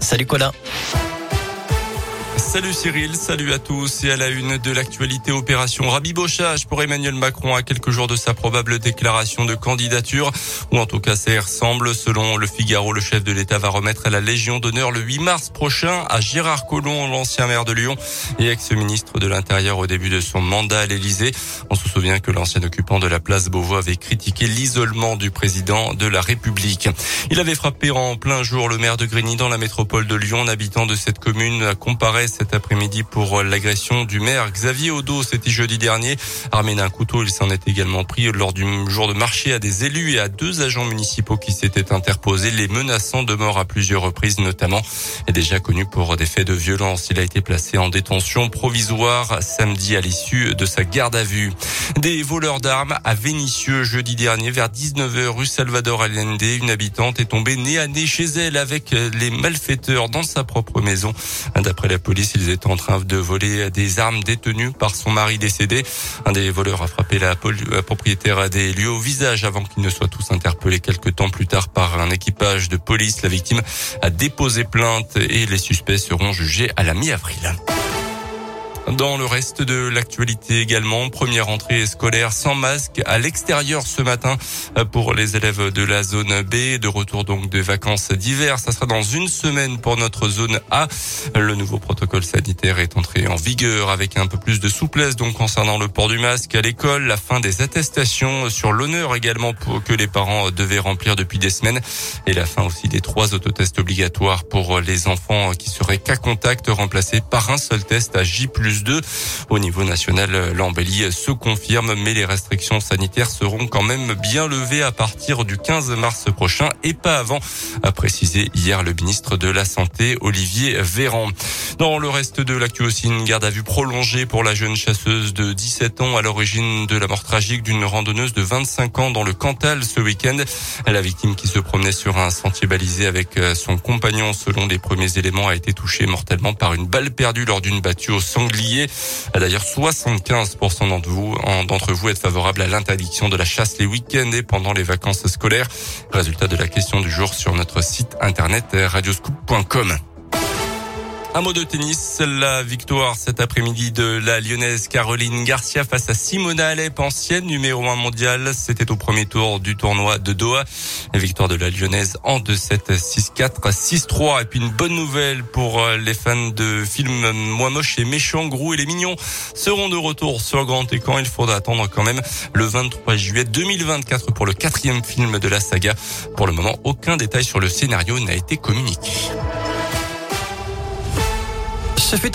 Salut Colin. Salut Cyril, salut à tous et à la une de l'actualité opération rabibochage pour Emmanuel Macron à quelques jours de sa probable déclaration de candidature ou en tout cas ça ressemble. Selon le Figaro, le chef de l'État va remettre la Légion d'honneur le 8 mars prochain à Gérard Collomb, l'ancien maire de Lyon et ex-ministre de l'Intérieur au début de son mandat à l'Élysée. On se souvient que l'ancien occupant de la place Beauvau avait critiqué l'isolement du président de la République. Il avait frappé en plein jour le maire de Grigny dans la métropole de Lyon. Un habitant de cette commune a comparé cet après-midi pour l'agression du maire Xavier Odo. C'était jeudi dernier. Armé d'un couteau, il s'en est également pris lors du jour de marché à des élus et à deux agents municipaux qui s'étaient interposés, les menaçant de mort à plusieurs reprises notamment. Et déjà connu pour des faits de violence, il a été placé en détention provisoire samedi à l'issue de sa garde à vue. Des voleurs d'armes à Vénissieux jeudi dernier vers 19h rue Salvador Allende. Une habitante est tombée nez à nez chez elle avec les malfaiteurs dans sa propre maison. D'après la police, ils étaient en train de voler des armes détenues par son mari décédé. Un des voleurs a frappé la, propriétaire des lieux au visage avant qu'ils ne soient tous interpellés quelques temps plus tard par un équipage de police. La victime a déposé plainte et les suspects seront jugés à la mi-avril. Dans le reste de l'actualité également, première entrée scolaire sans masque à l'extérieur ce matin pour les élèves de la zone B. De retour donc de vacances d'hiver. Ça sera dans une semaine pour notre zone A. Le nouveau protocole sanitaire est entré en vigueur avec un peu plus de souplesse donc concernant le port du masque à l'école, la fin des attestations sur l'honneur également pour que les parents devaient remplir depuis des semaines et la fin aussi des trois autotests obligatoires pour les enfants qui seraient cas contact remplacés par un seul test à J plus au niveau national, l'embellie se confirme, mais les restrictions sanitaires seront quand même bien levées à partir du 15 mars prochain et pas avant, a précisé hier le ministre de la Santé, Olivier Véran. Dans le reste de l'actu aussi, une garde à vue prolongée pour la jeune chasseuse de 17 ans à l'origine de la mort tragique d'une randonneuse de 25 ans dans le Cantal ce week-end. La victime qui se promenait sur un sentier balisé avec euh, son compagnon, selon les premiers éléments, a été touchée mortellement par une balle perdue lors d'une battue au sanglier. D'ailleurs, 75% d'entre vous, d'entre vous êtes favorables à l'interdiction de la chasse les week-ends et pendant les vacances scolaires. Résultat de la question du jour sur notre site internet radioscoop.com. Un mot de tennis, la victoire cet après-midi de la lyonnaise Caroline Garcia face à Simona Alep, ancienne numéro 1 mondiale. C'était au premier tour du tournoi de Doha. La victoire de la lyonnaise en 2-7, 6-4, 6-3. Et puis une bonne nouvelle pour euh, les fans de films Moi moche et méchant, Grou et les mignons seront de retour sur grand écran. Il faudra attendre quand même le 23 juillet 2024 pour le quatrième film de la saga. Pour le moment, aucun détail sur le scénario n'a été communiqué. Ce fut un